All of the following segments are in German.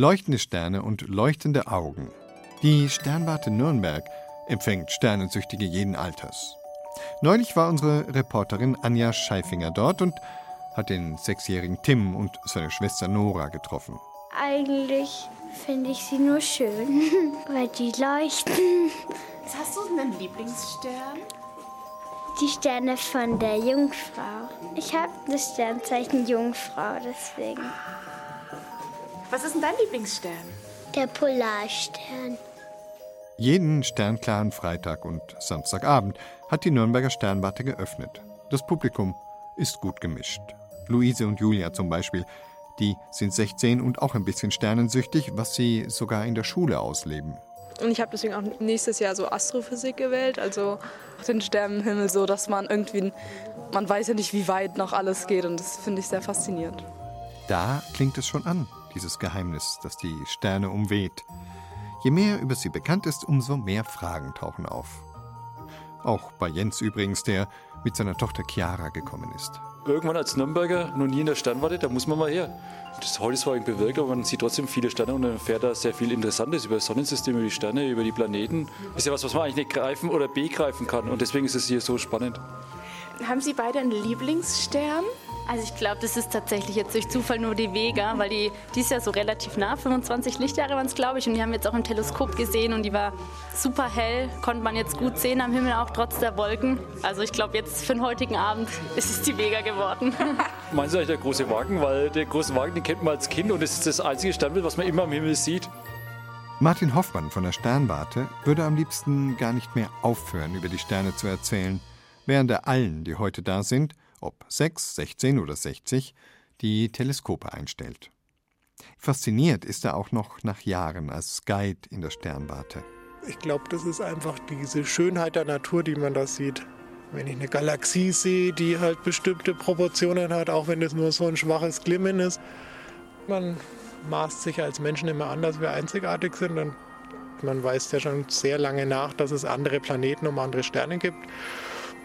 Leuchtende Sterne und leuchtende Augen. Die Sternwarte Nürnberg empfängt Sternensüchtige jeden Alters. Neulich war unsere Reporterin Anja Scheifinger dort und hat den sechsjährigen Tim und seine Schwester Nora getroffen. Eigentlich finde ich sie nur schön, weil die leuchten. Hast du einen Lieblingsstern? Die Sterne von der Jungfrau. Ich habe das Sternzeichen Jungfrau, deswegen. Was ist denn dein Lieblingsstern? Der Polarstern. Jeden sternklaren Freitag und Samstagabend hat die Nürnberger Sternwarte geöffnet. Das Publikum ist gut gemischt. Luise und Julia zum Beispiel, die sind 16 und auch ein bisschen sternensüchtig, was sie sogar in der Schule ausleben. Und ich habe deswegen auch nächstes Jahr so Astrophysik gewählt, also den Sternenhimmel so, dass man irgendwie, man weiß ja nicht, wie weit noch alles geht und das finde ich sehr faszinierend. Da klingt es schon an, dieses Geheimnis, das die Sterne umweht. Je mehr über sie bekannt ist, umso mehr Fragen tauchen auf. Auch bei Jens übrigens, der mit seiner Tochter Chiara gekommen ist. Irgendwann als Nürnberger noch nie in der Sternwarte, da muss man mal her. Das heute ist zwar bewölkt, aber man sieht trotzdem viele Sterne und man erfährt da sehr viel Interessantes über das Sonnensystem, über die Sterne, über die Planeten. Das ist ja was, was man eigentlich nicht greifen oder begreifen kann und deswegen ist es hier so spannend. Haben Sie beide einen Lieblingsstern? Also ich glaube, das ist tatsächlich jetzt durch Zufall nur die Vega, weil die, die ist ja so relativ nah, 25 Lichtjahre waren es, glaube ich. Und die haben wir jetzt auch im Teleskop gesehen und die war super hell, konnte man jetzt gut sehen am Himmel, auch trotz der Wolken. Also ich glaube, jetzt für den heutigen Abend ist es die Vega geworden. Meinst du eigentlich der große Wagen? Weil der große Wagen, den kennt man als Kind und das ist das einzige Sternbild, was man immer am Himmel sieht. Martin Hoffmann von der Sternwarte würde am liebsten gar nicht mehr aufhören, über die Sterne zu erzählen, während er allen, die heute da sind, ob 6, 16 oder 60, die Teleskope einstellt. Fasziniert ist er auch noch nach Jahren als Guide in der Sternwarte. Ich glaube, das ist einfach diese Schönheit der Natur, die man da sieht. Wenn ich eine Galaxie sehe, die halt bestimmte Proportionen hat, auch wenn es nur so ein schwaches Glimmen ist, man maßt sich als Menschen immer an, dass wir einzigartig sind. Und man weiß ja schon sehr lange nach, dass es andere Planeten und andere Sterne gibt.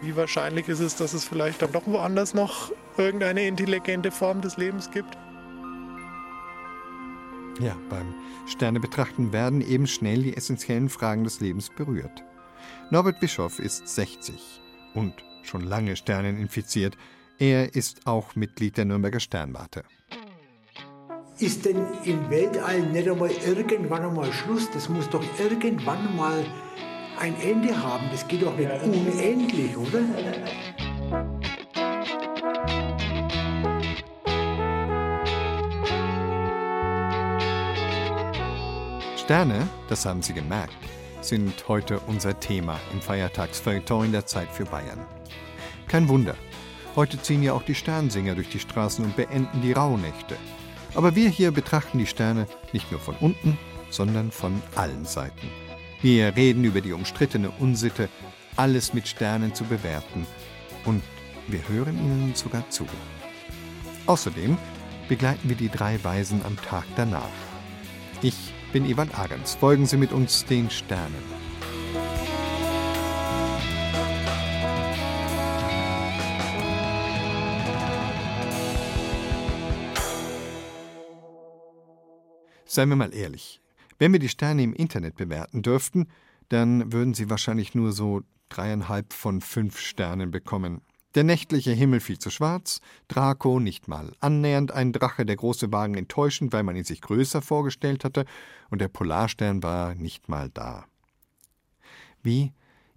Wie wahrscheinlich ist es, dass es vielleicht dann doch woanders noch irgendeine intelligente Form des Lebens gibt? Ja, beim Sternebetrachten werden eben schnell die essentiellen Fragen des Lebens berührt. Norbert Bischoff ist 60 und schon lange Sternen infiziert. Er ist auch Mitglied der Nürnberger Sternwarte. Ist denn im Weltall nicht einmal irgendwann einmal Schluss? Das muss doch irgendwann mal ein Ende haben. Das geht doch nicht unendlich, oder? Sterne, das haben Sie gemerkt, sind heute unser Thema im Feiertagsfeuilleton in der Zeit für Bayern. Kein Wunder. Heute ziehen ja auch die Sternsinger durch die Straßen und beenden die Rauhnächte. Aber wir hier betrachten die Sterne nicht nur von unten, sondern von allen Seiten. Wir reden über die umstrittene Unsitte, alles mit Sternen zu bewerten. Und wir hören ihnen sogar zu. Außerdem begleiten wir die drei Weisen am Tag danach. Ich bin Ivan Ahrens. Folgen Sie mit uns den Sternen. Seien wir mal ehrlich, wenn wir die Sterne im Internet bewerten dürften, dann würden sie wahrscheinlich nur so dreieinhalb von fünf Sternen bekommen. Der nächtliche Himmel viel zu schwarz, Draco nicht mal annähernd ein Drache, der große Wagen enttäuschend, weil man ihn sich größer vorgestellt hatte, und der Polarstern war nicht mal da. Wie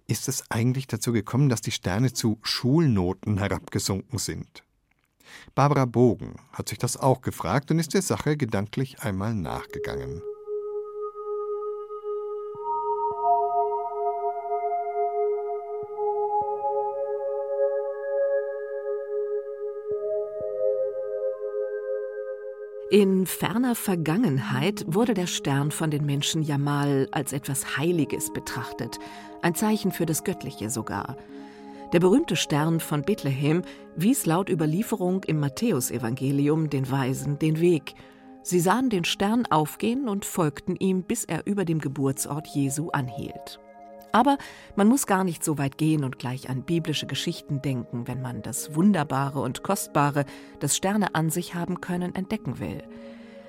ist es eigentlich dazu gekommen, dass die Sterne zu Schulnoten herabgesunken sind? Barbara Bogen hat sich das auch gefragt und ist der Sache gedanklich einmal nachgegangen. In ferner Vergangenheit wurde der Stern von den Menschen ja mal als etwas Heiliges betrachtet, ein Zeichen für das Göttliche sogar. Der berühmte Stern von Bethlehem wies laut Überlieferung im Matthäusevangelium den Weisen den Weg. Sie sahen den Stern aufgehen und folgten ihm, bis er über dem Geburtsort Jesu anhielt. Aber man muss gar nicht so weit gehen und gleich an biblische Geschichten denken, wenn man das Wunderbare und Kostbare, das Sterne an sich haben können, entdecken will.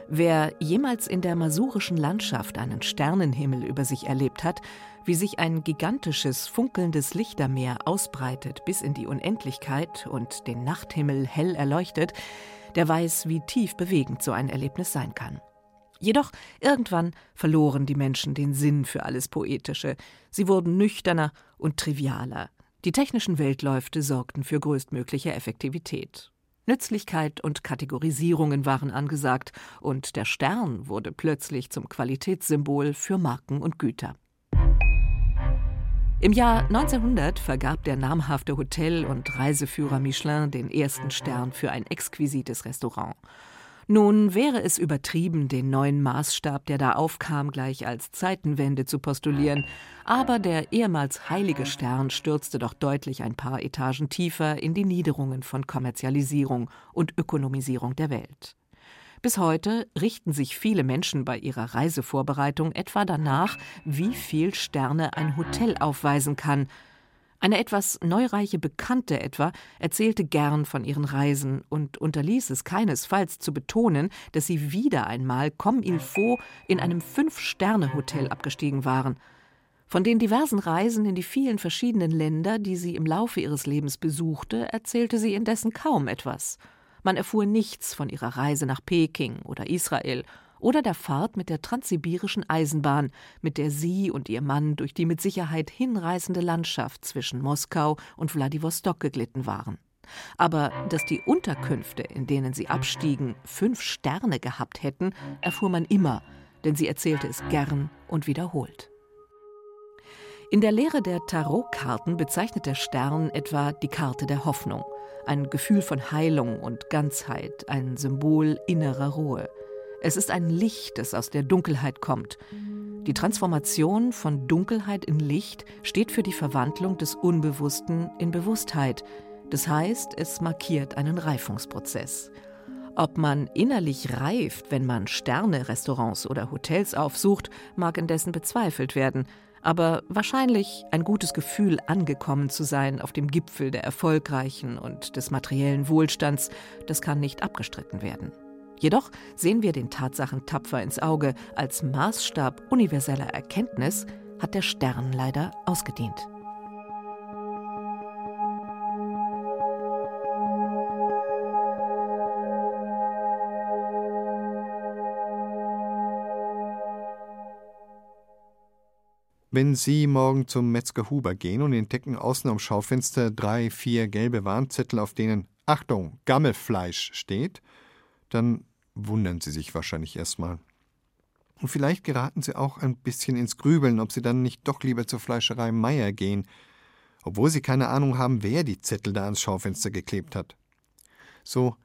Wer jemals in der masurischen Landschaft einen Sternenhimmel über sich erlebt hat, wie sich ein gigantisches, funkelndes Lichtermeer ausbreitet bis in die Unendlichkeit und den Nachthimmel hell erleuchtet, der weiß, wie tief bewegend so ein Erlebnis sein kann. Jedoch irgendwann verloren die Menschen den Sinn für alles Poetische. Sie wurden nüchterner und trivialer. Die technischen Weltläufte sorgten für größtmögliche Effektivität. Nützlichkeit und Kategorisierungen waren angesagt, und der Stern wurde plötzlich zum Qualitätssymbol für Marken und Güter. Im Jahr 1900 vergab der namhafte Hotel- und Reiseführer Michelin den ersten Stern für ein exquisites Restaurant. Nun wäre es übertrieben, den neuen Maßstab, der da aufkam, gleich als Zeitenwende zu postulieren, aber der ehemals heilige Stern stürzte doch deutlich ein paar Etagen tiefer in die Niederungen von Kommerzialisierung und Ökonomisierung der Welt. Bis heute richten sich viele Menschen bei ihrer Reisevorbereitung etwa danach, wie viel Sterne ein Hotel aufweisen kann, eine etwas neureiche Bekannte etwa erzählte gern von ihren Reisen und unterließ es keinesfalls zu betonen, dass sie wieder einmal comme il faut in einem Fünf-Sterne-Hotel abgestiegen waren. Von den diversen Reisen in die vielen verschiedenen Länder, die sie im Laufe ihres Lebens besuchte, erzählte sie indessen kaum etwas. Man erfuhr nichts von ihrer Reise nach Peking oder Israel oder der Fahrt mit der transsibirischen Eisenbahn, mit der sie und ihr Mann durch die mit Sicherheit hinreißende Landschaft zwischen Moskau und Wladiwostok geglitten waren. Aber dass die Unterkünfte, in denen sie abstiegen, fünf Sterne gehabt hätten, erfuhr man immer, denn sie erzählte es gern und wiederholt. In der Lehre der Tarotkarten bezeichnet der Stern etwa die Karte der Hoffnung, ein Gefühl von Heilung und Ganzheit, ein Symbol innerer Ruhe. Es ist ein Licht, das aus der Dunkelheit kommt. Die Transformation von Dunkelheit in Licht steht für die Verwandlung des Unbewussten in Bewusstheit. Das heißt, es markiert einen Reifungsprozess. Ob man innerlich reift, wenn man Sterne, Restaurants oder Hotels aufsucht, mag indessen bezweifelt werden. Aber wahrscheinlich ein gutes Gefühl, angekommen zu sein auf dem Gipfel der erfolgreichen und des materiellen Wohlstands, das kann nicht abgestritten werden. Jedoch sehen wir den Tatsachen tapfer ins Auge, als Maßstab universeller Erkenntnis hat der Stern leider ausgedient. Wenn Sie morgen zum Metzger Huber gehen und entdecken außen am Schaufenster drei, vier gelbe Warnzettel, auf denen Achtung, Gammelfleisch steht, dann wundern Sie sich wahrscheinlich erstmal. Und vielleicht geraten Sie auch ein bisschen ins Grübeln, ob Sie dann nicht doch lieber zur Fleischerei Meier gehen, obwohl Sie keine Ahnung haben, wer die Zettel da ans Schaufenster geklebt hat. So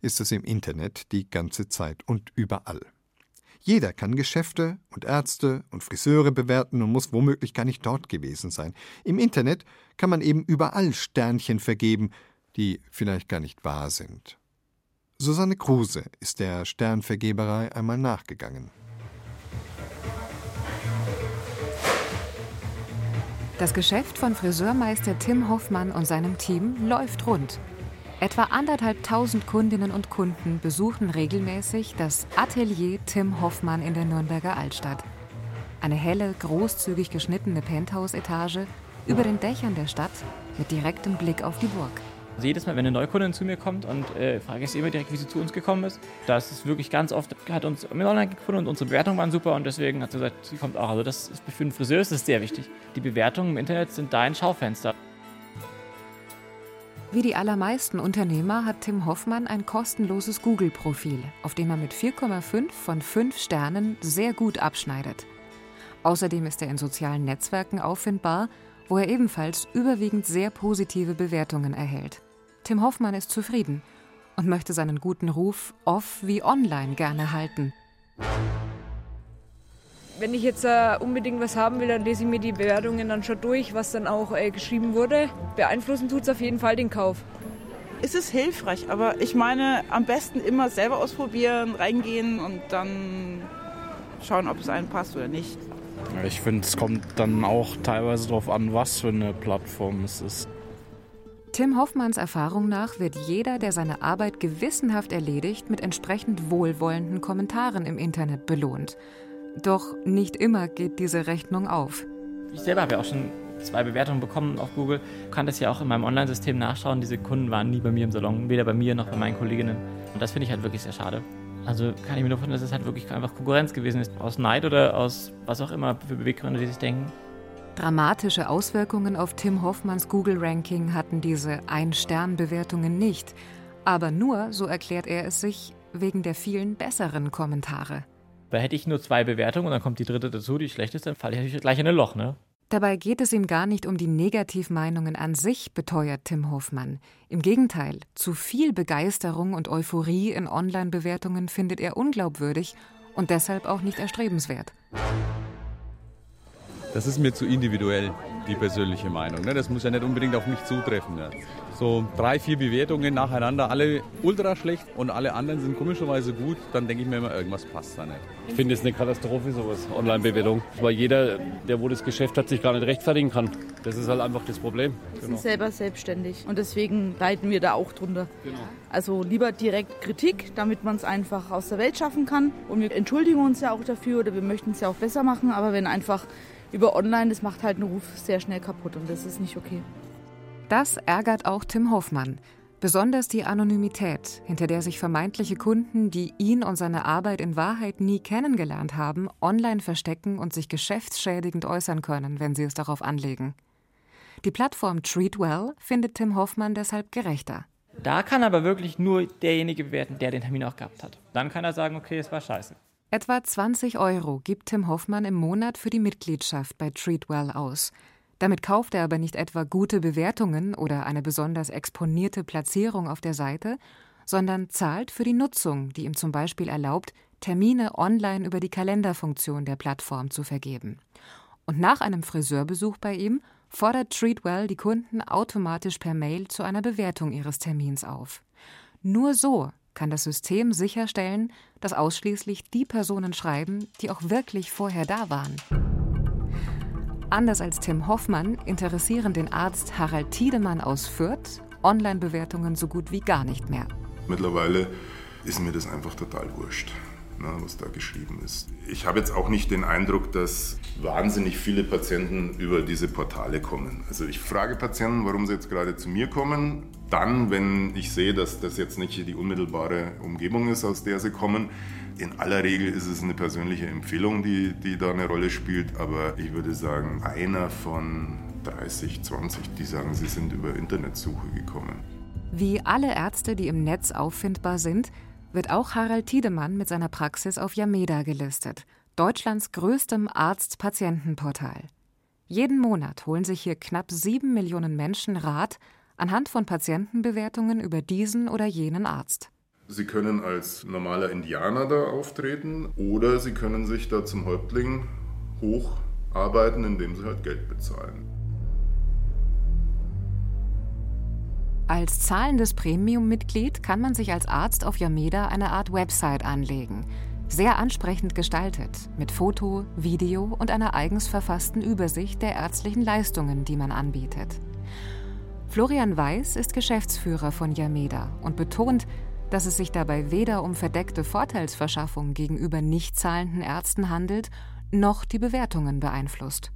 ist es im Internet die ganze Zeit und überall. Jeder kann Geschäfte und Ärzte und Friseure bewerten und muss womöglich gar nicht dort gewesen sein. Im Internet kann man eben überall Sternchen vergeben, die vielleicht gar nicht wahr sind. Susanne Kruse ist der Sternvergeberei einmal nachgegangen. Das Geschäft von Friseurmeister Tim Hoffmann und seinem Team läuft rund. Etwa anderthalbtausend Kundinnen und Kunden besuchen regelmäßig das Atelier Tim Hoffmann in der Nürnberger Altstadt. Eine helle, großzügig geschnittene Penthouse-Etage über den Dächern der Stadt mit direktem Blick auf die Burg. Also jedes Mal, wenn eine Neukundin zu mir kommt und äh, frage ich sie immer direkt, wie sie zu uns gekommen ist, das ist wirklich ganz oft, hat uns Online gefunden und unsere Bewertungen waren super und deswegen hat sie gesagt, sie kommt auch. Also das ist für einen Friseur ist das sehr wichtig. Die Bewertungen im Internet sind dein Schaufenster. Wie die allermeisten Unternehmer hat Tim Hoffmann ein kostenloses Google-Profil, auf dem er mit 4,5 von 5 Sternen sehr gut abschneidet. Außerdem ist er in sozialen Netzwerken auffindbar, wo er ebenfalls überwiegend sehr positive Bewertungen erhält. Tim Hoffmann ist zufrieden und möchte seinen guten Ruf off wie online gerne halten. Wenn ich jetzt äh, unbedingt was haben will, dann lese ich mir die Bewertungen dann schon durch, was dann auch äh, geschrieben wurde. Beeinflussen tut es auf jeden Fall den Kauf. Es ist hilfreich, aber ich meine, am besten immer selber ausprobieren, reingehen und dann schauen, ob es einem passt oder nicht. Ich finde, es kommt dann auch teilweise darauf an, was für eine Plattform es ist. Tim Hoffmanns Erfahrung nach wird jeder, der seine Arbeit gewissenhaft erledigt, mit entsprechend wohlwollenden Kommentaren im Internet belohnt. Doch nicht immer geht diese Rechnung auf. Ich selber habe ja auch schon zwei Bewertungen bekommen auf Google. Ich kann das ja auch in meinem Online-System nachschauen. Diese Kunden waren nie bei mir im Salon, weder bei mir noch bei meinen Kolleginnen. Und das finde ich halt wirklich sehr schade. Also kann ich mir nur vorstellen, dass es halt wirklich einfach Konkurrenz gewesen ist. Aus Neid oder aus was auch immer für Beweggründe, die sich denken. Dramatische Auswirkungen auf Tim Hoffmanns Google-Ranking hatten diese Ein-Stern-Bewertungen nicht. Aber nur, so erklärt er es sich, wegen der vielen besseren Kommentare. Weil hätte ich nur zwei Bewertungen und dann kommt die dritte dazu, die schlecht ist, dann falle ich gleich in ein Loch, ne? Dabei geht es ihm gar nicht um die Negativmeinungen an sich, beteuert Tim Hoffmann. Im Gegenteil, zu viel Begeisterung und Euphorie in Online-Bewertungen findet er unglaubwürdig und deshalb auch nicht erstrebenswert. Das ist mir zu individuell, die persönliche Meinung. Ne? Das muss ja nicht unbedingt auf mich zutreffen. So drei, vier Bewertungen nacheinander, alle ultra schlecht und alle anderen sind komischerweise gut, dann denke ich mir immer, irgendwas passt da nicht. Ich finde es eine Katastrophe, sowas, Online-Bewertung. Weil jeder, der wo das Geschäft hat, sich gar nicht rechtfertigen kann. Das ist halt einfach das Problem. Wir genau. sind selber selbstständig und deswegen leiden wir da auch drunter. Genau. Also lieber direkt Kritik, damit man es einfach aus der Welt schaffen kann. Und wir entschuldigen uns ja auch dafür oder wir möchten es ja auch besser machen. Aber wenn einfach über Online, das macht halt einen Ruf sehr schnell kaputt und das ist nicht okay. Das ärgert auch Tim Hoffmann. Besonders die Anonymität, hinter der sich vermeintliche Kunden, die ihn und seine Arbeit in Wahrheit nie kennengelernt haben, online verstecken und sich geschäftsschädigend äußern können, wenn sie es darauf anlegen. Die Plattform Treatwell findet Tim Hoffmann deshalb gerechter. Da kann aber wirklich nur derjenige bewerten, der den Termin auch gehabt hat. Dann kann er sagen, okay, es war scheiße. Etwa 20 Euro gibt Tim Hoffmann im Monat für die Mitgliedschaft bei Treatwell aus. Damit kauft er aber nicht etwa gute Bewertungen oder eine besonders exponierte Platzierung auf der Seite, sondern zahlt für die Nutzung, die ihm zum Beispiel erlaubt, Termine online über die Kalenderfunktion der Plattform zu vergeben. Und nach einem Friseurbesuch bei ihm fordert Treatwell die Kunden automatisch per Mail zu einer Bewertung ihres Termins auf. Nur so kann das System sicherstellen, dass ausschließlich die Personen schreiben, die auch wirklich vorher da waren. Anders als Tim Hoffmann interessieren den Arzt Harald Tiedemann aus Fürth Online-Bewertungen so gut wie gar nicht mehr. Mittlerweile ist mir das einfach total wurscht, ne, was da geschrieben ist. Ich habe jetzt auch nicht den Eindruck, dass wahnsinnig viele Patienten über diese Portale kommen. Also ich frage Patienten, warum sie jetzt gerade zu mir kommen. Dann, wenn ich sehe, dass das jetzt nicht die unmittelbare Umgebung ist, aus der sie kommen, in aller Regel ist es eine persönliche Empfehlung, die, die da eine Rolle spielt, aber ich würde sagen, einer von 30, 20, die sagen, sie sind über Internetsuche gekommen. Wie alle Ärzte, die im Netz auffindbar sind, wird auch Harald Tiedemann mit seiner Praxis auf Yameda gelistet, Deutschlands größtem Arzt-Patienten-Portal. Jeden Monat holen sich hier knapp sieben Millionen Menschen Rat anhand von Patientenbewertungen über diesen oder jenen Arzt. Sie können als normaler Indianer da auftreten oder Sie können sich da zum Häuptling hocharbeiten, indem Sie halt Geld bezahlen. Als zahlendes Premium-Mitglied kann man sich als Arzt auf Yameda eine Art Website anlegen. Sehr ansprechend gestaltet, mit Foto, Video und einer eigens verfassten Übersicht der ärztlichen Leistungen, die man anbietet. Florian Weiß ist Geschäftsführer von Yameda und betont, dass es sich dabei weder um verdeckte Vorteilsverschaffung gegenüber nicht zahlenden Ärzten handelt, noch die Bewertungen beeinflusst.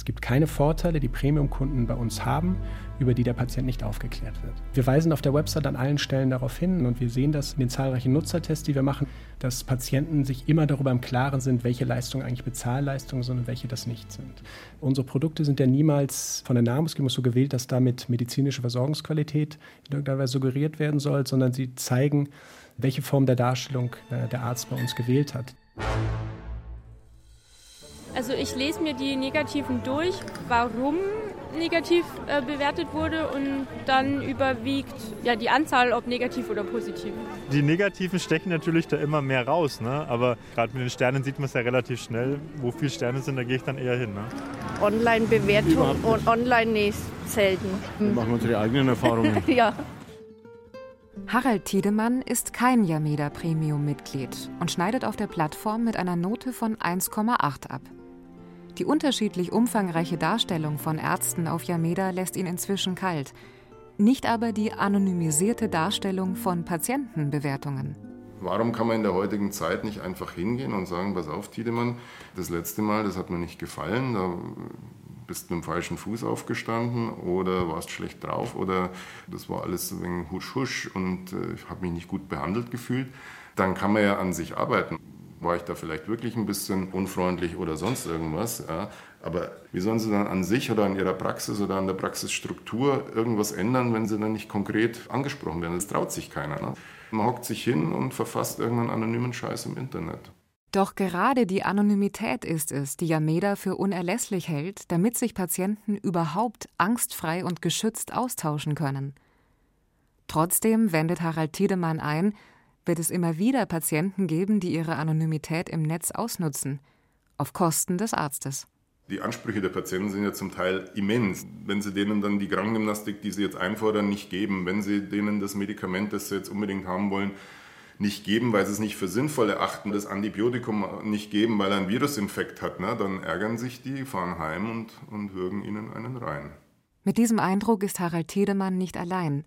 Es gibt keine Vorteile, die Premium-Kunden bei uns haben, über die der Patient nicht aufgeklärt wird. Wir weisen auf der Website an allen Stellen darauf hin und wir sehen das in den zahlreichen Nutzertests, die wir machen, dass Patienten sich immer darüber im Klaren sind, welche Leistungen eigentlich Bezahlleistungen sind und welche das nicht sind. Unsere Produkte sind ja niemals von der Nahrungsgebung so gewählt, dass damit medizinische Versorgungsqualität in irgendeiner Weise suggeriert werden soll, sondern sie zeigen, welche Form der Darstellung äh, der Arzt bei uns gewählt hat. Also ich lese mir die Negativen durch, warum negativ äh, bewertet wurde und dann überwiegt ja, die Anzahl, ob negativ oder positiv. Die Negativen stechen natürlich da immer mehr raus, ne? aber gerade mit den Sternen sieht man es ja relativ schnell. Wo viele Sterne sind, da gehe ich dann eher hin. Ne? Online-Bewertung und online nee, selten. Wir machen unsere eigenen Erfahrungen. ja. Harald Tiedemann ist kein Yameda Premium-Mitglied und schneidet auf der Plattform mit einer Note von 1,8 ab. Die unterschiedlich umfangreiche Darstellung von Ärzten auf Yameda lässt ihn inzwischen kalt. nicht aber die anonymisierte Darstellung von Patientenbewertungen. Warum kann man in der heutigen Zeit nicht einfach hingehen und sagen, pass auf, Tiedemann, das letzte Mal, das hat mir nicht gefallen, da bist du mit dem falschen Fuß aufgestanden oder warst schlecht drauf oder das war alles ein husch husch und äh, ich habe mich nicht gut behandelt gefühlt. Dann kann man ja an sich arbeiten. War ich da vielleicht wirklich ein bisschen unfreundlich oder sonst irgendwas? Ja? Aber wie sollen Sie dann an sich oder an Ihrer Praxis oder an der Praxisstruktur irgendwas ändern, wenn Sie dann nicht konkret angesprochen werden? Das traut sich keiner. Ne? Man hockt sich hin und verfasst irgendeinen anonymen Scheiß im Internet. Doch gerade die Anonymität ist es, die Yameda für unerlässlich hält, damit sich Patienten überhaupt angstfrei und geschützt austauschen können. Trotzdem wendet Harald Tiedemann ein, wird es immer wieder Patienten geben, die ihre Anonymität im Netz ausnutzen, auf Kosten des Arztes. Die Ansprüche der Patienten sind ja zum Teil immens. Wenn Sie denen dann die Krankengymnastik, die sie jetzt einfordern, nicht geben, wenn Sie denen das Medikament, das sie jetzt unbedingt haben wollen, nicht geben, weil sie es nicht für sinnvoll erachten, das Antibiotikum nicht geben, weil er einen Virusinfekt hat, ne, dann ärgern sich die, fahren heim und, und würgen ihnen einen rein. Mit diesem Eindruck ist Harald Tiedemann nicht allein.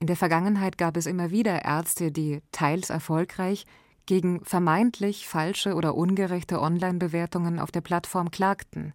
In der Vergangenheit gab es immer wieder Ärzte, die teils erfolgreich gegen vermeintlich falsche oder ungerechte Online-Bewertungen auf der Plattform klagten.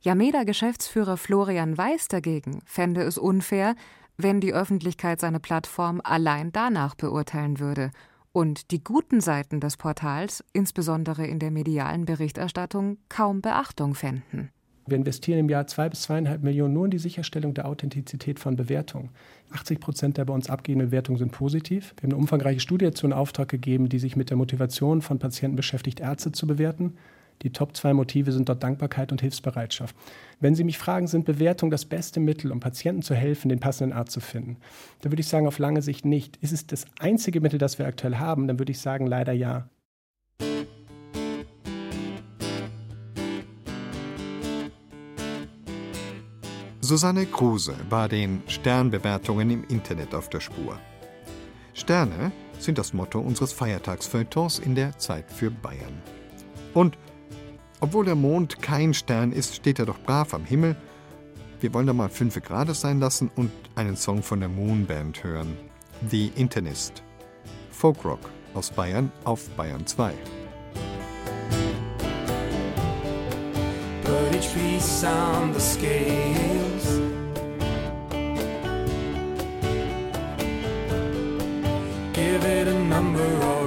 Yameda-Geschäftsführer Florian Weiß dagegen fände es unfair, wenn die Öffentlichkeit seine Plattform allein danach beurteilen würde und die guten Seiten des Portals, insbesondere in der medialen Berichterstattung, kaum Beachtung fänden. Wir investieren im Jahr zwei bis zweieinhalb Millionen nur in die Sicherstellung der Authentizität von Bewertungen. 80 Prozent der bei uns abgegebenen Bewertungen sind positiv. Wir haben eine umfangreiche Studie zu in Auftrag gegeben, die sich mit der Motivation von Patienten beschäftigt, Ärzte zu bewerten. Die Top zwei Motive sind dort Dankbarkeit und Hilfsbereitschaft. Wenn Sie mich fragen, sind Bewertungen das beste Mittel, um Patienten zu helfen, den passenden Arzt zu finden? Da würde ich sagen, auf lange Sicht nicht. Ist es das einzige Mittel, das wir aktuell haben? Dann würde ich sagen, leider ja. Susanne Kruse war den Sternbewertungen im Internet auf der Spur. Sterne sind das Motto unseres Feiertagsfeuilletons in der Zeit für Bayern. Und obwohl der Mond kein Stern ist, steht er doch brav am Himmel. Wir wollen da mal fünf Grad sein lassen und einen Song von der Moonband hören. The Internist. Folkrock aus Bayern auf Bayern 2. Put each piece on the scales. Give it a number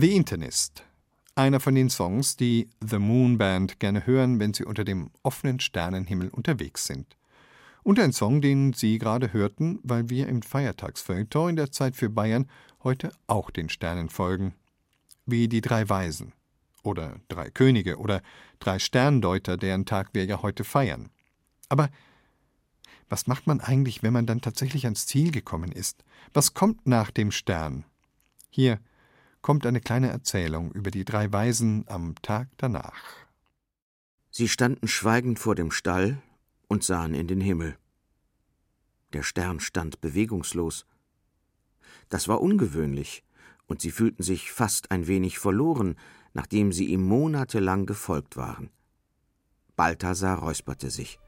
The Internist. Einer von den Songs, die The Moon Band gerne hören, wenn sie unter dem offenen Sternenhimmel unterwegs sind. Und ein Song, den Sie gerade hörten, weil wir im Feiertagsfeuilleton in der Zeit für Bayern heute auch den Sternen folgen. Wie die drei Weisen oder drei Könige oder drei Sterndeuter, deren Tag wir ja heute feiern. Aber was macht man eigentlich, wenn man dann tatsächlich ans Ziel gekommen ist? Was kommt nach dem Stern? Hier kommt eine kleine Erzählung über die drei Weisen am Tag danach. Sie standen schweigend vor dem Stall und sahen in den Himmel. Der Stern stand bewegungslos. Das war ungewöhnlich, und sie fühlten sich fast ein wenig verloren, nachdem sie ihm monatelang gefolgt waren. Balthasar räusperte sich.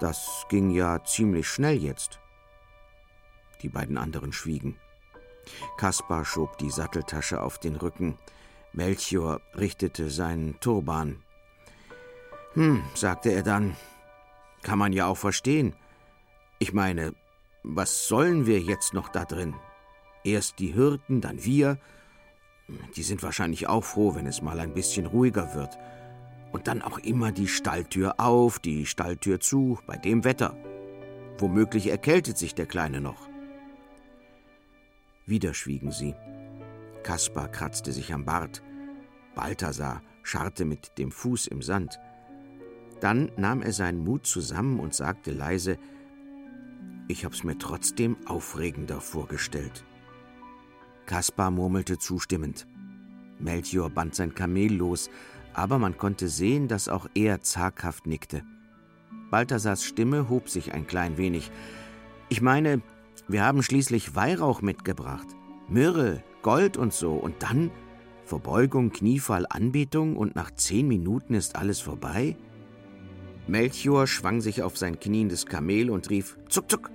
Das ging ja ziemlich schnell jetzt. Die beiden anderen schwiegen. Kaspar schob die Satteltasche auf den Rücken. Melchior richtete seinen Turban. Hm, sagte er dann, kann man ja auch verstehen. Ich meine, was sollen wir jetzt noch da drin? Erst die Hirten, dann wir. Die sind wahrscheinlich auch froh, wenn es mal ein bisschen ruhiger wird. Und dann auch immer die Stalltür auf, die Stalltür zu, bei dem Wetter. Womöglich erkältet sich der Kleine noch. Wieder schwiegen sie. Kaspar kratzte sich am Bart. Balthasar scharrte mit dem Fuß im Sand. Dann nahm er seinen Mut zusammen und sagte leise, ich hab's mir trotzdem aufregender vorgestellt. Kaspar murmelte zustimmend. Melchior band sein Kamel los, aber man konnte sehen, dass auch er zaghaft nickte. Balthasars Stimme hob sich ein klein wenig. Ich meine, wir haben schließlich Weihrauch mitgebracht. Myrrhe, Gold und so. Und dann Verbeugung, Kniefall, Anbetung und nach zehn Minuten ist alles vorbei? Melchior schwang sich auf sein kniendes Kamel und rief Zuck, zuck.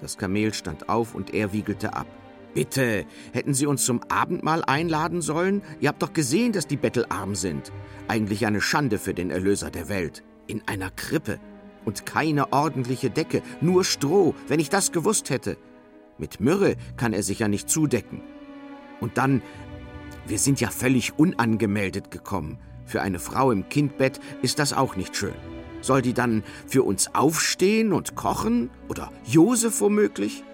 Das Kamel stand auf und er wiegelte ab. Bitte, hätten Sie uns zum Abendmahl einladen sollen? Ihr habt doch gesehen, dass die Bettel arm sind. Eigentlich eine Schande für den Erlöser der Welt. In einer Krippe. Und keine ordentliche Decke, nur Stroh, wenn ich das gewusst hätte. Mit Myrrhe kann er sich ja nicht zudecken. Und dann, wir sind ja völlig unangemeldet gekommen. Für eine Frau im Kindbett ist das auch nicht schön. Soll die dann für uns aufstehen und kochen? Oder Josef womöglich?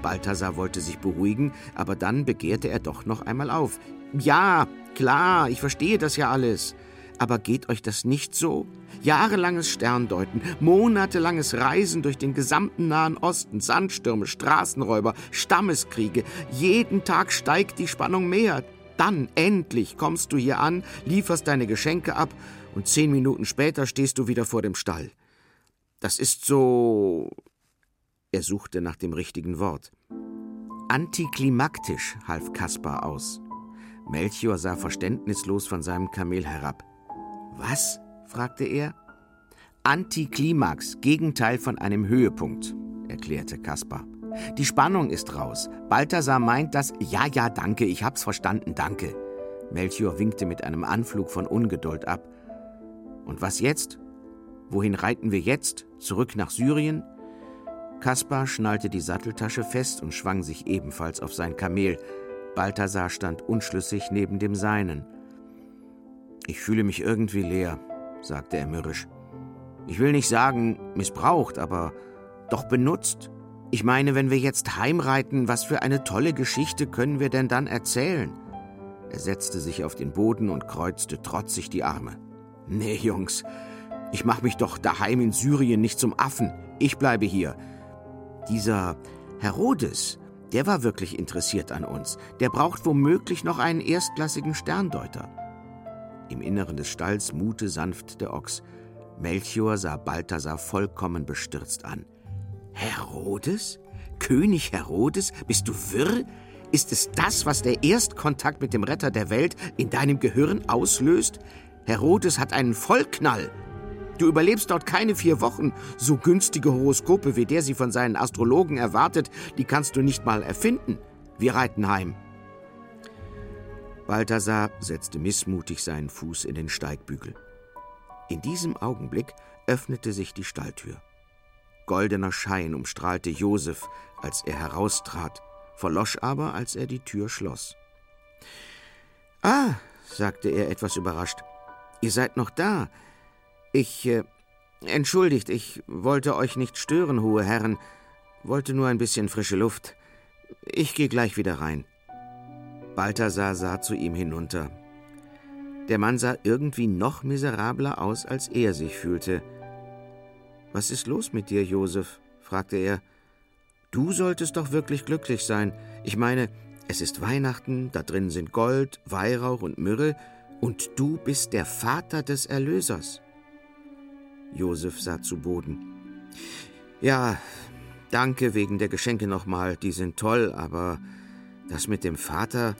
Balthasar wollte sich beruhigen, aber dann begehrte er doch noch einmal auf. Ja, klar, ich verstehe das ja alles. Aber geht euch das nicht so? Jahrelanges Sterndeuten, monatelanges Reisen durch den gesamten Nahen Osten, Sandstürme, Straßenräuber, Stammeskriege. Jeden Tag steigt die Spannung mehr. Dann endlich kommst du hier an, lieferst deine Geschenke ab und zehn Minuten später stehst du wieder vor dem Stall. Das ist so er suchte nach dem richtigen Wort. Antiklimaktisch, half Kaspar aus. Melchior sah verständnislos von seinem Kamel herab. Was? fragte er. Antiklimax, Gegenteil von einem Höhepunkt, erklärte Kaspar. Die Spannung ist raus. Balthasar meint das. Ja, ja, danke, ich hab's verstanden, danke. Melchior winkte mit einem Anflug von Ungeduld ab. Und was jetzt? Wohin reiten wir jetzt? Zurück nach Syrien? Kaspar schnallte die Satteltasche fest und schwang sich ebenfalls auf sein Kamel. Balthasar stand unschlüssig neben dem Seinen. Ich fühle mich irgendwie leer, sagte er mürrisch. Ich will nicht sagen missbraucht, aber doch benutzt. Ich meine, wenn wir jetzt heimreiten, was für eine tolle Geschichte können wir denn dann erzählen? Er setzte sich auf den Boden und kreuzte trotzig die Arme. Nee, Jungs, ich mach mich doch daheim in Syrien nicht zum Affen. Ich bleibe hier. Dieser Herodes, der war wirklich interessiert an uns. Der braucht womöglich noch einen erstklassigen Sterndeuter. Im Inneren des Stalls mute sanft der Ochs. Melchior sah Balthasar vollkommen bestürzt an. Herodes? König Herodes? Bist du wirr? Ist es das, was der Erstkontakt mit dem Retter der Welt in deinem Gehirn auslöst? Herodes hat einen Vollknall. Du überlebst dort keine vier Wochen. So günstige Horoskope, wie der sie von seinen Astrologen erwartet, die kannst du nicht mal erfinden. Wir reiten heim. Balthasar setzte missmutig seinen Fuß in den Steigbügel. In diesem Augenblick öffnete sich die Stalltür. Goldener Schein umstrahlte Josef, als er heraustrat, verlosch aber, als er die Tür schloss. Ah, sagte er etwas überrascht, ihr seid noch da. Ich. Äh, entschuldigt, ich wollte euch nicht stören, hohe Herren. Wollte nur ein bisschen frische Luft. Ich gehe gleich wieder rein. Balthasar sah zu ihm hinunter. Der Mann sah irgendwie noch miserabler aus, als er sich fühlte. Was ist los mit dir, Josef? fragte er. Du solltest doch wirklich glücklich sein. Ich meine, es ist Weihnachten, da drin sind Gold, Weihrauch und Myrrhe, und du bist der Vater des Erlösers. Josef sah zu Boden. Ja, danke wegen der Geschenke nochmal, die sind toll, aber das mit dem Vater,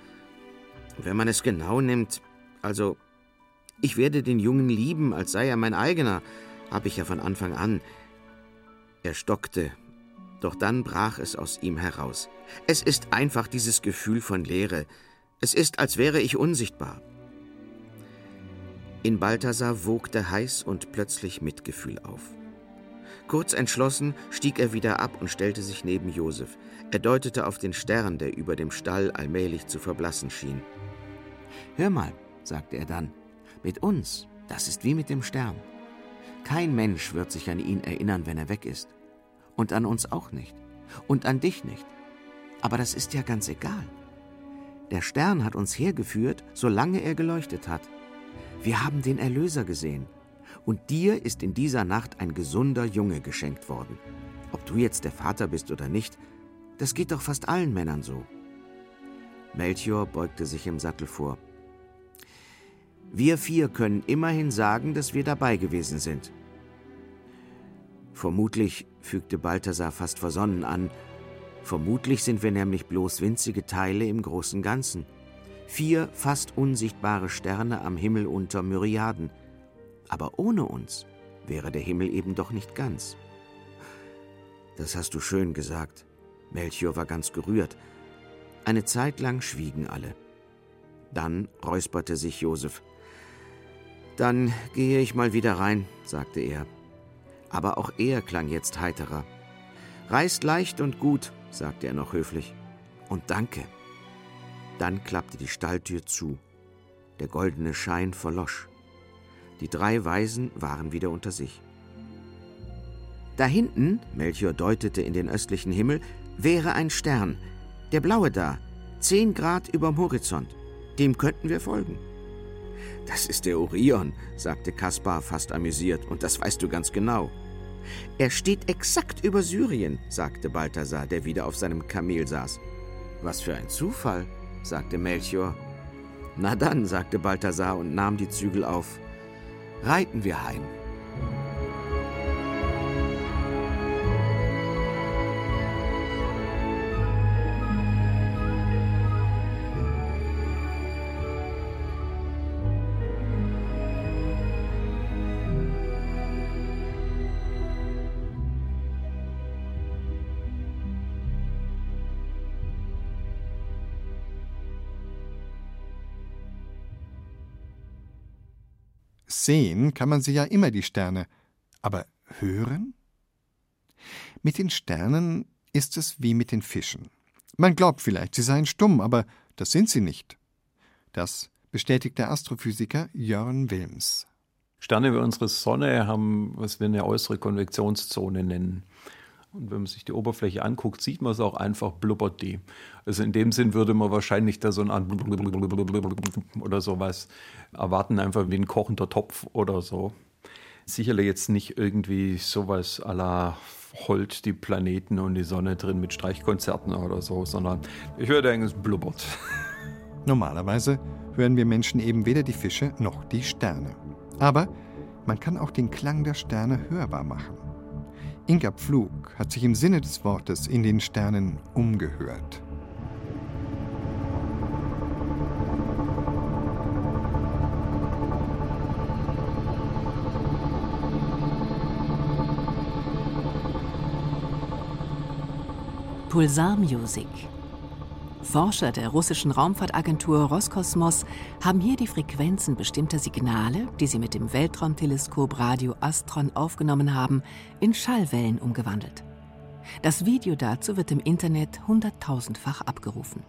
wenn man es genau nimmt, also ich werde den Jungen lieben, als sei er mein eigener, habe ich ja von Anfang an. Er stockte, doch dann brach es aus ihm heraus. Es ist einfach dieses Gefühl von Leere. Es ist, als wäre ich unsichtbar. In Balthasar wogte heiß und plötzlich Mitgefühl auf. Kurz entschlossen stieg er wieder ab und stellte sich neben Josef. Er deutete auf den Stern, der über dem Stall allmählich zu verblassen schien. Hör mal, sagte er dann, mit uns, das ist wie mit dem Stern. Kein Mensch wird sich an ihn erinnern, wenn er weg ist. Und an uns auch nicht. Und an dich nicht. Aber das ist ja ganz egal. Der Stern hat uns hergeführt, solange er geleuchtet hat. Wir haben den Erlöser gesehen. Und dir ist in dieser Nacht ein gesunder Junge geschenkt worden. Ob du jetzt der Vater bist oder nicht, das geht doch fast allen Männern so. Melchior beugte sich im Sattel vor. Wir vier können immerhin sagen, dass wir dabei gewesen sind. Vermutlich, fügte Balthasar fast versonnen an, vermutlich sind wir nämlich bloß winzige Teile im großen Ganzen. Vier fast unsichtbare Sterne am Himmel unter Myriaden. Aber ohne uns wäre der Himmel eben doch nicht ganz. Das hast du schön gesagt. Melchior war ganz gerührt. Eine Zeit lang schwiegen alle. Dann räusperte sich Josef. Dann gehe ich mal wieder rein, sagte er. Aber auch er klang jetzt heiterer. Reist leicht und gut, sagte er noch höflich. Und danke. Dann klappte die Stalltür zu. Der goldene Schein verlosch. Die drei Weisen waren wieder unter sich. Da hinten, Melchior deutete in den östlichen Himmel, wäre ein Stern. Der blaue da, zehn Grad überm Horizont. Dem könnten wir folgen. Das ist der Orion, sagte Kaspar fast amüsiert, und das weißt du ganz genau. Er steht exakt über Syrien, sagte Balthasar, der wieder auf seinem Kamel saß. Was für ein Zufall, sagte Melchior. Na dann, sagte Balthasar und nahm die Zügel auf. Reiten wir heim. Sehen kann man sie ja immer, die Sterne. Aber hören? Mit den Sternen ist es wie mit den Fischen. Man glaubt vielleicht, sie seien stumm, aber das sind sie nicht. Das bestätigt der Astrophysiker Jörn Wilms. Sterne wie unsere Sonne haben, was wir eine äußere Konvektionszone nennen. Und wenn man sich die Oberfläche anguckt, sieht man es auch einfach, blubbert die. Also in dem Sinn würde man wahrscheinlich da so ein oder sowas erwarten, einfach wie ein kochender Topf oder so. Sicherlich jetzt nicht irgendwie sowas à la Holt die Planeten und die Sonne drin mit Streichkonzerten oder so, sondern ich würde denken, es blubbert. Normalerweise hören wir Menschen eben weder die Fische noch die Sterne. Aber man kann auch den Klang der Sterne hörbar machen. Inga Pflug hat sich im Sinne des Wortes in den Sternen umgehört. Pulsar Music. Forscher der russischen Raumfahrtagentur Roskosmos haben hier die Frequenzen bestimmter Signale, die sie mit dem Weltraumteleskop Radio Astron aufgenommen haben, in Schallwellen umgewandelt. Das Video dazu wird im Internet hunderttausendfach abgerufen.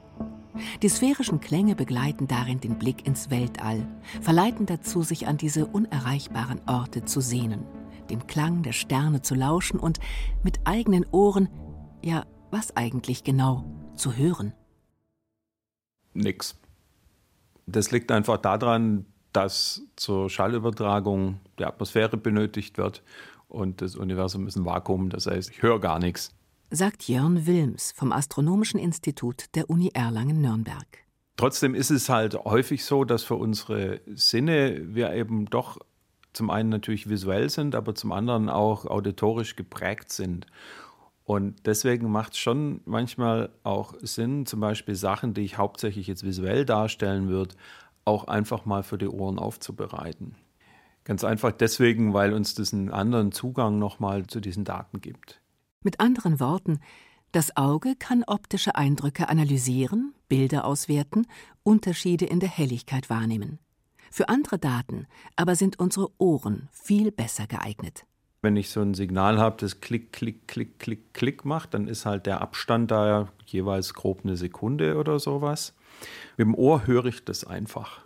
Die sphärischen Klänge begleiten darin den Blick ins Weltall, verleiten dazu, sich an diese unerreichbaren Orte zu sehnen, dem Klang der Sterne zu lauschen und mit eigenen Ohren, ja, was eigentlich genau, zu hören nix. Das liegt einfach daran, dass zur Schallübertragung die Atmosphäre benötigt wird und das Universum ist ein Vakuum, das heißt, ich höre gar nichts. Sagt Jörn Wilms vom Astronomischen Institut der Uni Erlangen-Nürnberg. Trotzdem ist es halt häufig so, dass für unsere Sinne wir eben doch zum einen natürlich visuell sind, aber zum anderen auch auditorisch geprägt sind. Und deswegen macht es schon manchmal auch Sinn, zum Beispiel Sachen, die ich hauptsächlich jetzt visuell darstellen würde, auch einfach mal für die Ohren aufzubereiten. Ganz einfach deswegen, weil uns das einen anderen Zugang nochmal zu diesen Daten gibt. Mit anderen Worten, das Auge kann optische Eindrücke analysieren, Bilder auswerten, Unterschiede in der Helligkeit wahrnehmen. Für andere Daten aber sind unsere Ohren viel besser geeignet. Wenn ich so ein Signal habe, das Klick, Klick, Klick, Klick, Klick macht, dann ist halt der Abstand da jeweils grob eine Sekunde oder sowas. Mit dem Ohr höre ich das einfach.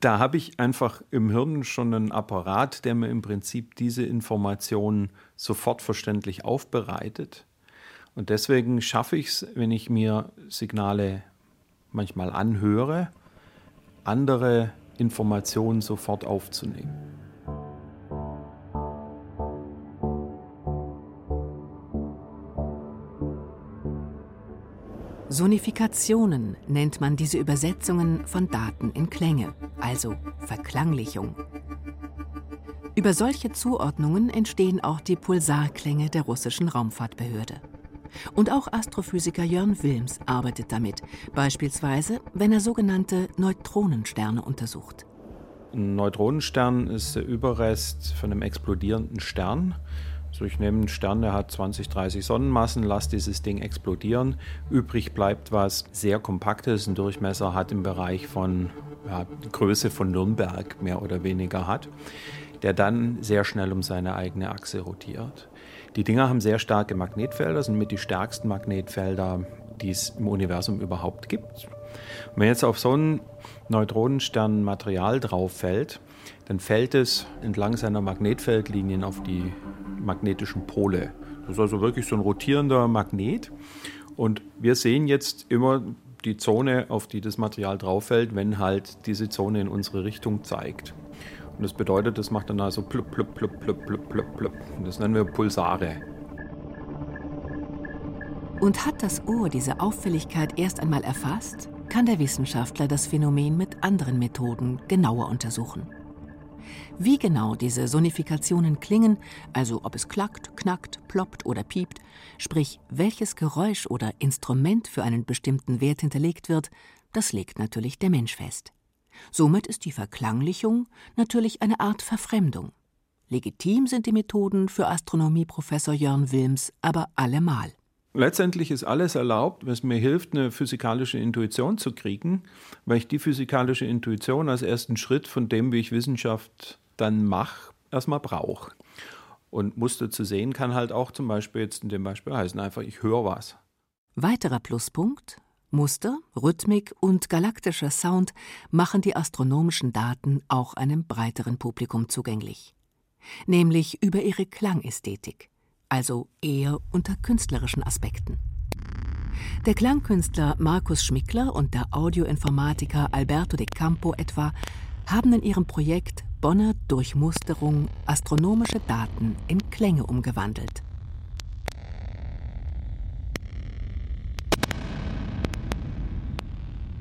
Da habe ich einfach im Hirn schon einen Apparat, der mir im Prinzip diese Informationen sofort verständlich aufbereitet. Und deswegen schaffe ich es, wenn ich mir Signale manchmal anhöre, andere Informationen sofort aufzunehmen. Sonifikationen nennt man diese Übersetzungen von Daten in Klänge, also Verklanglichung. Über solche Zuordnungen entstehen auch die Pulsarklänge der russischen Raumfahrtbehörde. Und auch Astrophysiker Jörn Wilms arbeitet damit, beispielsweise wenn er sogenannte Neutronensterne untersucht. Ein Neutronenstern ist der Überrest von einem explodierenden Stern. Also ich nehme einen Stern, der hat 20, 30 Sonnenmassen, lasse dieses Ding explodieren. Übrig bleibt was sehr Kompaktes, einen Durchmesser hat im Bereich von ja, Größe von Nürnberg mehr oder weniger hat, der dann sehr schnell um seine eigene Achse rotiert. Die Dinger haben sehr starke Magnetfelder, sind mit die stärksten Magnetfelder, die es im Universum überhaupt gibt. Und wenn jetzt auf so einen Neutronenstern Material drauf fällt, dann fällt es entlang seiner Magnetfeldlinien auf die magnetischen Pole. Das ist also wirklich so ein rotierender Magnet. Und wir sehen jetzt immer die Zone, auf die das Material drauf fällt, wenn halt diese Zone in unsere Richtung zeigt. Und das bedeutet, das macht dann also plupp, plupp, plupp, plupp, plupp, plupp, plupp. Und das nennen wir Pulsare. Und hat das Ohr diese Auffälligkeit erst einmal erfasst, kann der Wissenschaftler das Phänomen mit anderen Methoden genauer untersuchen. Wie genau diese Sonifikationen klingen, also ob es klackt, knackt, ploppt oder piept, sprich welches Geräusch oder Instrument für einen bestimmten Wert hinterlegt wird, das legt natürlich der Mensch fest. Somit ist die Verklanglichung natürlich eine Art Verfremdung. Legitim sind die Methoden für Astronomieprofessor Jörn Wilms aber allemal. Letztendlich ist alles erlaubt, was mir hilft, eine physikalische Intuition zu kriegen, weil ich die physikalische Intuition als ersten Schritt von dem, wie ich Wissenschaft dann mache, erstmal brauche. Und Muster zu sehen kann halt auch zum Beispiel jetzt in dem Beispiel heißen einfach, ich höre was. Weiterer Pluspunkt, Muster, Rhythmik und galaktischer Sound machen die astronomischen Daten auch einem breiteren Publikum zugänglich. Nämlich über ihre Klangästhetik, also eher unter künstlerischen Aspekten. Der Klangkünstler Markus Schmickler und der Audioinformatiker Alberto de Campo etwa haben in ihrem Projekt Bonner Durchmusterung astronomische Daten in Klänge umgewandelt.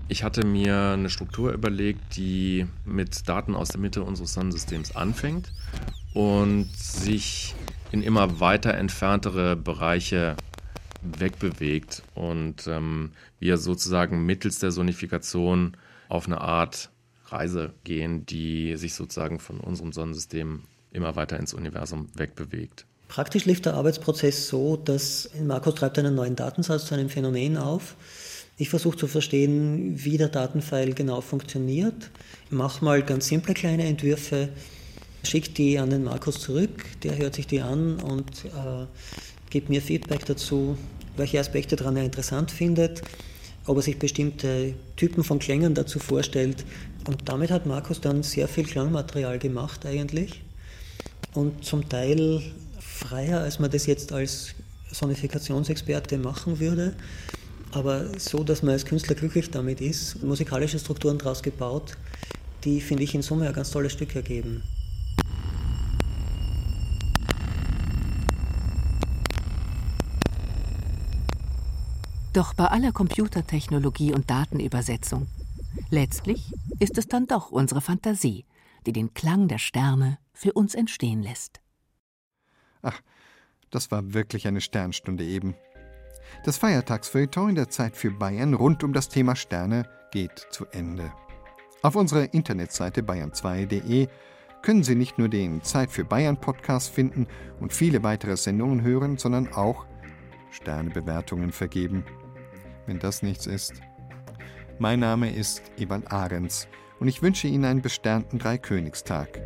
Ich hatte mir eine Struktur überlegt, die mit Daten aus der Mitte unseres Sonnensystems anfängt und sich in immer weiter entferntere Bereiche wegbewegt und ähm, wir sozusagen mittels der Sonifikation auf eine Art Reise gehen, die sich sozusagen von unserem Sonnensystem immer weiter ins Universum wegbewegt. Praktisch lief der Arbeitsprozess so, dass Markus treibt einen neuen Datensatz zu einem Phänomen auf ich versuche zu verstehen, wie der Datenfile genau funktioniert. Mache mal ganz simple kleine Entwürfe, schicke die an den Markus zurück, der hört sich die an und äh, gibt mir Feedback dazu, welche Aspekte daran er interessant findet, ob er sich bestimmte Typen von Klängen dazu vorstellt. Und damit hat Markus dann sehr viel Klangmaterial gemacht eigentlich und zum Teil freier, als man das jetzt als Sonifikationsexperte machen würde aber so, dass man als Künstler glücklich damit ist, musikalische Strukturen daraus gebaut, die, finde ich, in Summe ein ganz tolles Stück ergeben. Doch bei aller Computertechnologie und Datenübersetzung, letztlich ist es dann doch unsere Fantasie, die den Klang der Sterne für uns entstehen lässt. Ach, das war wirklich eine Sternstunde eben. Das Feiertagsfeuilleton in der Zeit für Bayern rund um das Thema Sterne geht zu Ende. Auf unserer Internetseite bayern2.de können Sie nicht nur den Zeit für Bayern Podcast finden und viele weitere Sendungen hören, sondern auch Sternebewertungen vergeben. Wenn das nichts ist. Mein Name ist Ewald Ahrens und ich wünsche Ihnen einen besternten Dreikönigstag.